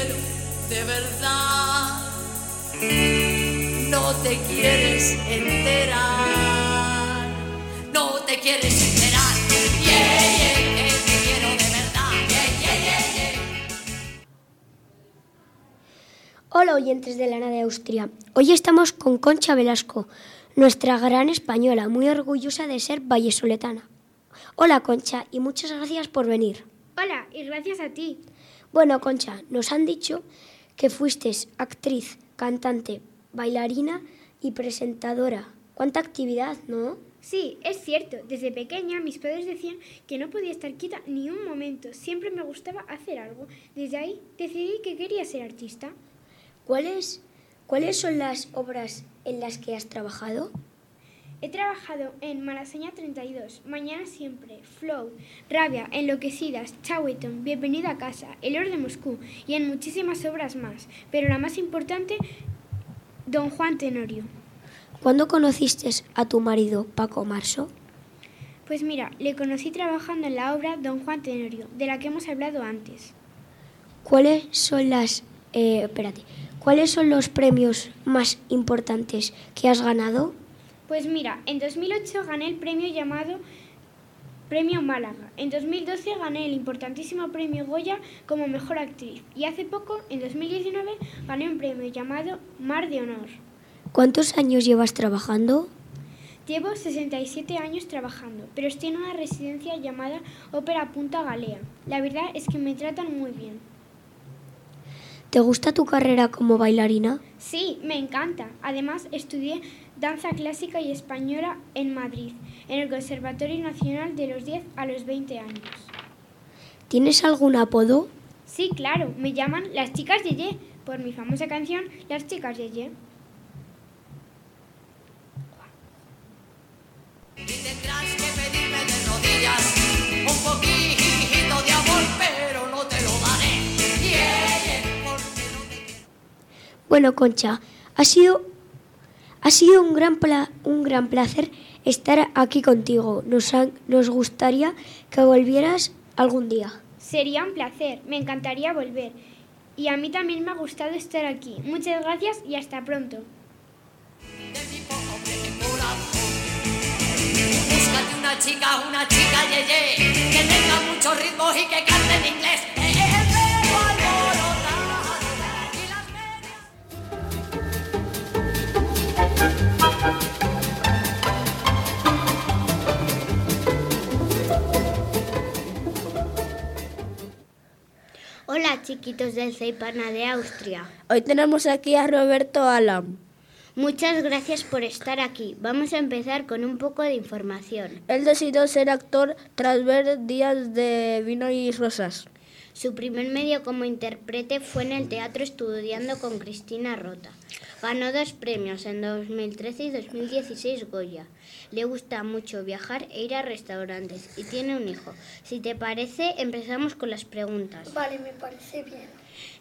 quiero de verdad. No te quieres enterar, no te quieres enterar. Yeah, yeah, que te quiero de verdad. Yeah, yeah, yeah, yeah. Hola oyentes de Lana de Austria. Hoy estamos con Concha Velasco, nuestra gran española, muy orgullosa de ser vallesoletana. Hola Concha y muchas gracias por venir. Hola, y gracias a ti. Bueno Concha, nos han dicho que fuiste actriz, cantante, bailarina y presentadora. ¿Cuánta actividad, no? Sí, es cierto. Desde pequeña mis padres decían que no podía estar quieta ni un momento. Siempre me gustaba hacer algo. Desde ahí decidí que quería ser artista. ¿Cuáles, ¿Cuáles son las obras en las que has trabajado? He trabajado en Malasaña 32, Mañana Siempre, Flow, Rabia, Enloquecidas, Chaweton, Bienvenida a Casa, El Oro de Moscú y en muchísimas obras más, pero la más importante, Don Juan Tenorio. ¿Cuándo conociste a tu marido, Paco Marso? Pues mira, le conocí trabajando en la obra Don Juan Tenorio, de la que hemos hablado antes. ¿Cuáles son las... eh, espérate, ¿cuáles son los premios más importantes que has ganado? Pues mira, en 2008 gané el premio llamado Premio Málaga. En 2012 gané el importantísimo premio Goya como mejor actriz. Y hace poco, en 2019, gané un premio llamado Mar de Honor. ¿Cuántos años llevas trabajando? Llevo 67 años trabajando, pero estoy en una residencia llamada Ópera Punta Galea. La verdad es que me tratan muy bien. ¿Te gusta tu carrera como bailarina? Sí, me encanta. Además, estudié danza clásica y española en Madrid, en el Conservatorio Nacional de los 10 a los 20 años. ¿Tienes algún apodo? Sí, claro, me llaman las chicas Yeye, por mi famosa canción Las chicas Yeye. Y tendrás que Bueno, Concha, ha sido, ha sido un, gran pla- un gran placer estar aquí contigo. Nos, han- nos gustaría que volvieras algún día. Sería un placer, me encantaría volver. Y a mí también me ha gustado estar aquí. Muchas gracias y hasta pronto. Búscate una chica, una chica yeye, que tenga mucho ritmo y que cante en inglés. Chiquitos del Ceipana de Austria. Hoy tenemos aquí a Roberto Alam. Muchas gracias por estar aquí. Vamos a empezar con un poco de información. Él decidió ser actor tras ver Días de Vino y Rosas. Su primer medio como intérprete fue en el teatro estudiando con Cristina Rota. Ganó dos premios en 2013 y 2016 Goya. Le gusta mucho viajar e ir a restaurantes y tiene un hijo. Si te parece, empezamos con las preguntas. Vale, me parece bien.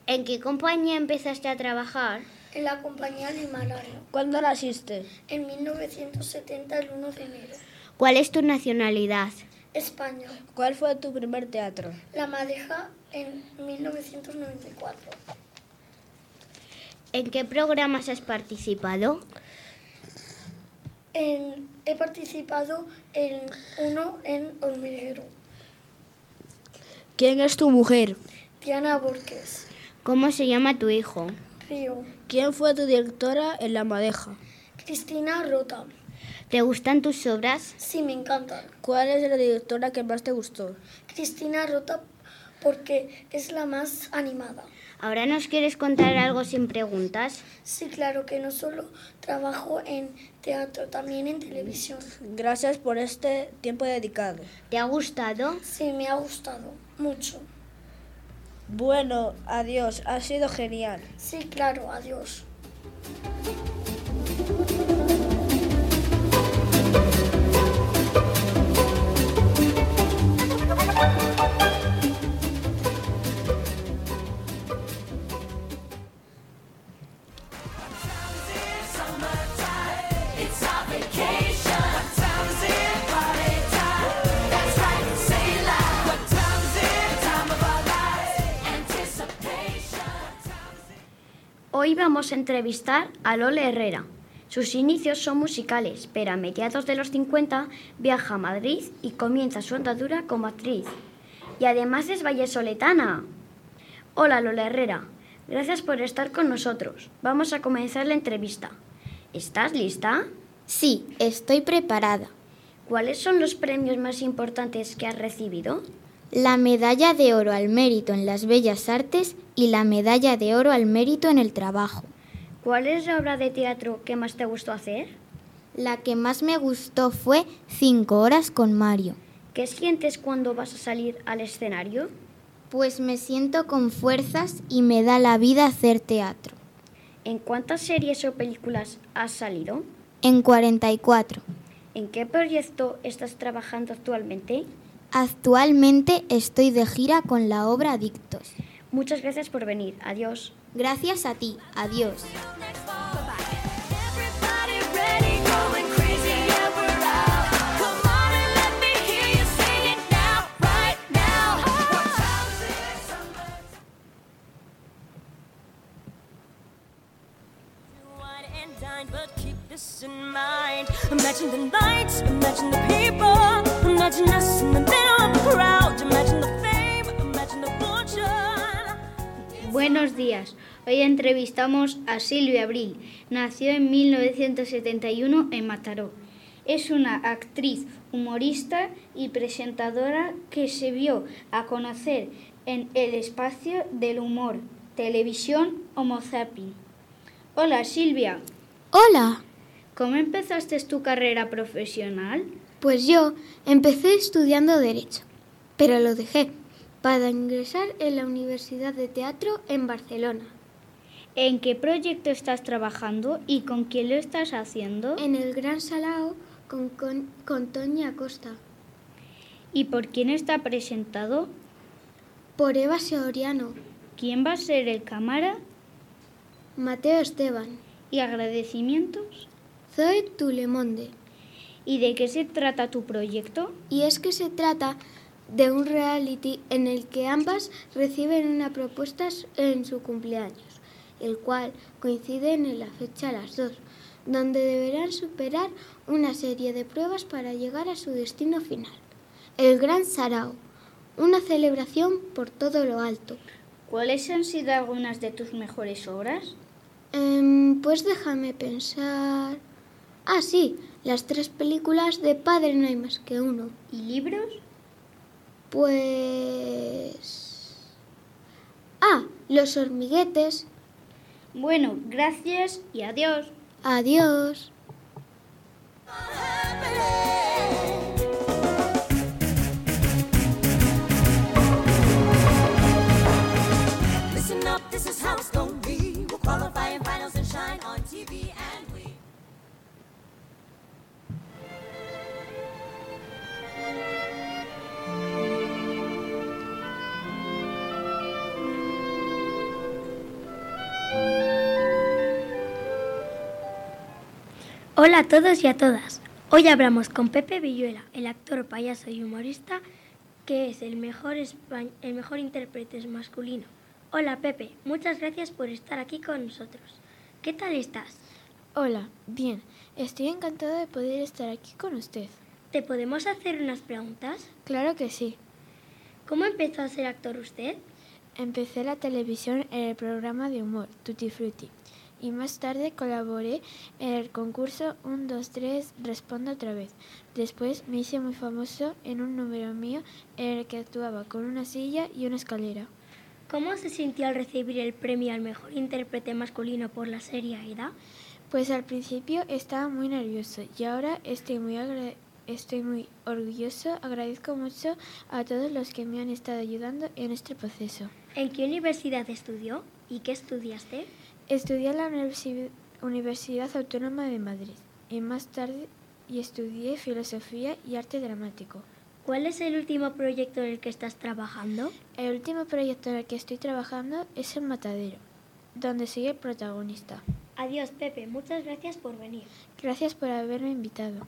¿En qué compañía empezaste a trabajar? En la compañía Limarario, ¿Cuándo naciste? en 1970, el 1 de enero. ¿Cuál es tu nacionalidad? España, ¿Cuál fue tu primer teatro? La Madeja, en 1994. ¿En qué programas has participado? En- he participado en uno en Hormiguero. ¿Quién es tu mujer? Diana Borges, ¿Cómo se llama tu hijo? Río, ¿Quién fue tu directora en La Madeja? Cristina Rota. ¿Te gustan tus obras? Sí, me encantan. ¿Cuál es la directora que más te gustó? Cristina Rota porque es la más animada. ¿Ahora nos quieres contar algo sin preguntas? Sí, claro que no solo trabajo en teatro, también en televisión. Gracias por este tiempo dedicado. ¿Te ha gustado? Sí, me ha gustado mucho. Bueno, adiós, ha sido genial. Sí, claro, adiós. Hoy vamos a entrevistar a Lola Herrera. Sus inicios son musicales, pero a mediados de los 50 viaja a Madrid y comienza su andadura como actriz. Y además es vallesoletana. Hola Lola Herrera, gracias por estar con nosotros. Vamos a comenzar la entrevista. ¿Estás lista? Sí, estoy preparada. ¿Cuáles son los premios más importantes que has recibido? La medalla de oro al mérito en las bellas artes y la medalla de oro al mérito en el trabajo. ¿Cuál es la obra de teatro que más te gustó hacer? La que más me gustó fue Cinco horas con Mario. ¿Qué sientes cuando vas a salir al escenario? Pues me siento con fuerzas y me da la vida hacer teatro. ¿En cuántas series o películas has salido? En 44. ¿En qué proyecto estás trabajando actualmente? Actualmente estoy de gira con la obra Adictos. Muchas gracias por venir. Adiós. Gracias a ti. Adiós. Imagine the lights, imagine the people, imagine us in the middle of the crowd, imagine the fame, imagine the fortune. Buenos días. Hoy entrevistamos a Silvia Abril. Nació en 1971 en Mataró. Es una actriz, humorista y presentadora que se vio a conocer en el espacio del humor, televisión Homo Zapping. Hola Silvia, Hola, ¿cómo empezaste tu carrera profesional? pues yo empecé estudiando Derecho, pero lo dejé para ingresar en la Universidad de Teatro en Barcelona, ¿En qué proyecto estás trabajando y con quién lo estás haciendo? en el Gran Salao con, con, con Toña Acosta, ¿Y por quién está presentado? por Eva Soriano, ¿Quién va a ser el cámara? Mateo Esteban, ¿Y agradecimientos? Zoe Tulemonde. ¿Y de qué se trata tu proyecto? Y es que se trata de un reality en el que ambas reciben una propuesta en su cumpleaños, el cual coincide en la fecha las dos, donde deberán superar una serie de pruebas para llegar a su destino final. El Gran Sarao, una celebración por todo lo alto. ¿Cuáles han sido algunas de tus mejores obras? Em, pues déjame pensar. Ah, sí, las tres películas de Padre no hay más que uno. ¿Y libros? Pues... Ah, los hormiguetes. Bueno, gracias y adiós. Adiós. Listen up, this is how Hola a todos y a todas. Hoy hablamos con Pepe Villuela, el actor, payaso y humorista, que es el mejor, el mejor intérprete masculino. Hola Pepe, muchas gracias por estar aquí con nosotros. ¿Qué tal estás? Hola, bien. Estoy encantada de poder estar aquí con usted. ¿Te podemos hacer unas preguntas? Claro que sí. ¿Cómo empezó a ser actor usted? Empecé la televisión en el programa de humor Tutti Frutti y más tarde colaboré en el concurso 1, 2, 3, Responda otra vez. Después me hice muy famoso en un número mío en el que actuaba con una silla y una escalera. ¿Cómo se sintió al recibir el premio al mejor intérprete masculino por la serie Aida? Pues al principio estaba muy nervioso y ahora estoy muy agra- Estoy muy orgulloso, agradezco mucho a todos los que me han estado ayudando en este proceso. ¿En qué universidad estudió y qué estudiaste? Estudié en la Universi- Universidad Autónoma de Madrid y más tarde y estudié filosofía y arte dramático. ¿Cuál es el último proyecto en el que estás trabajando? El último proyecto en el que estoy trabajando es El Matadero, donde soy el protagonista. Adiós Pepe, muchas gracias por venir. Gracias por haberme invitado.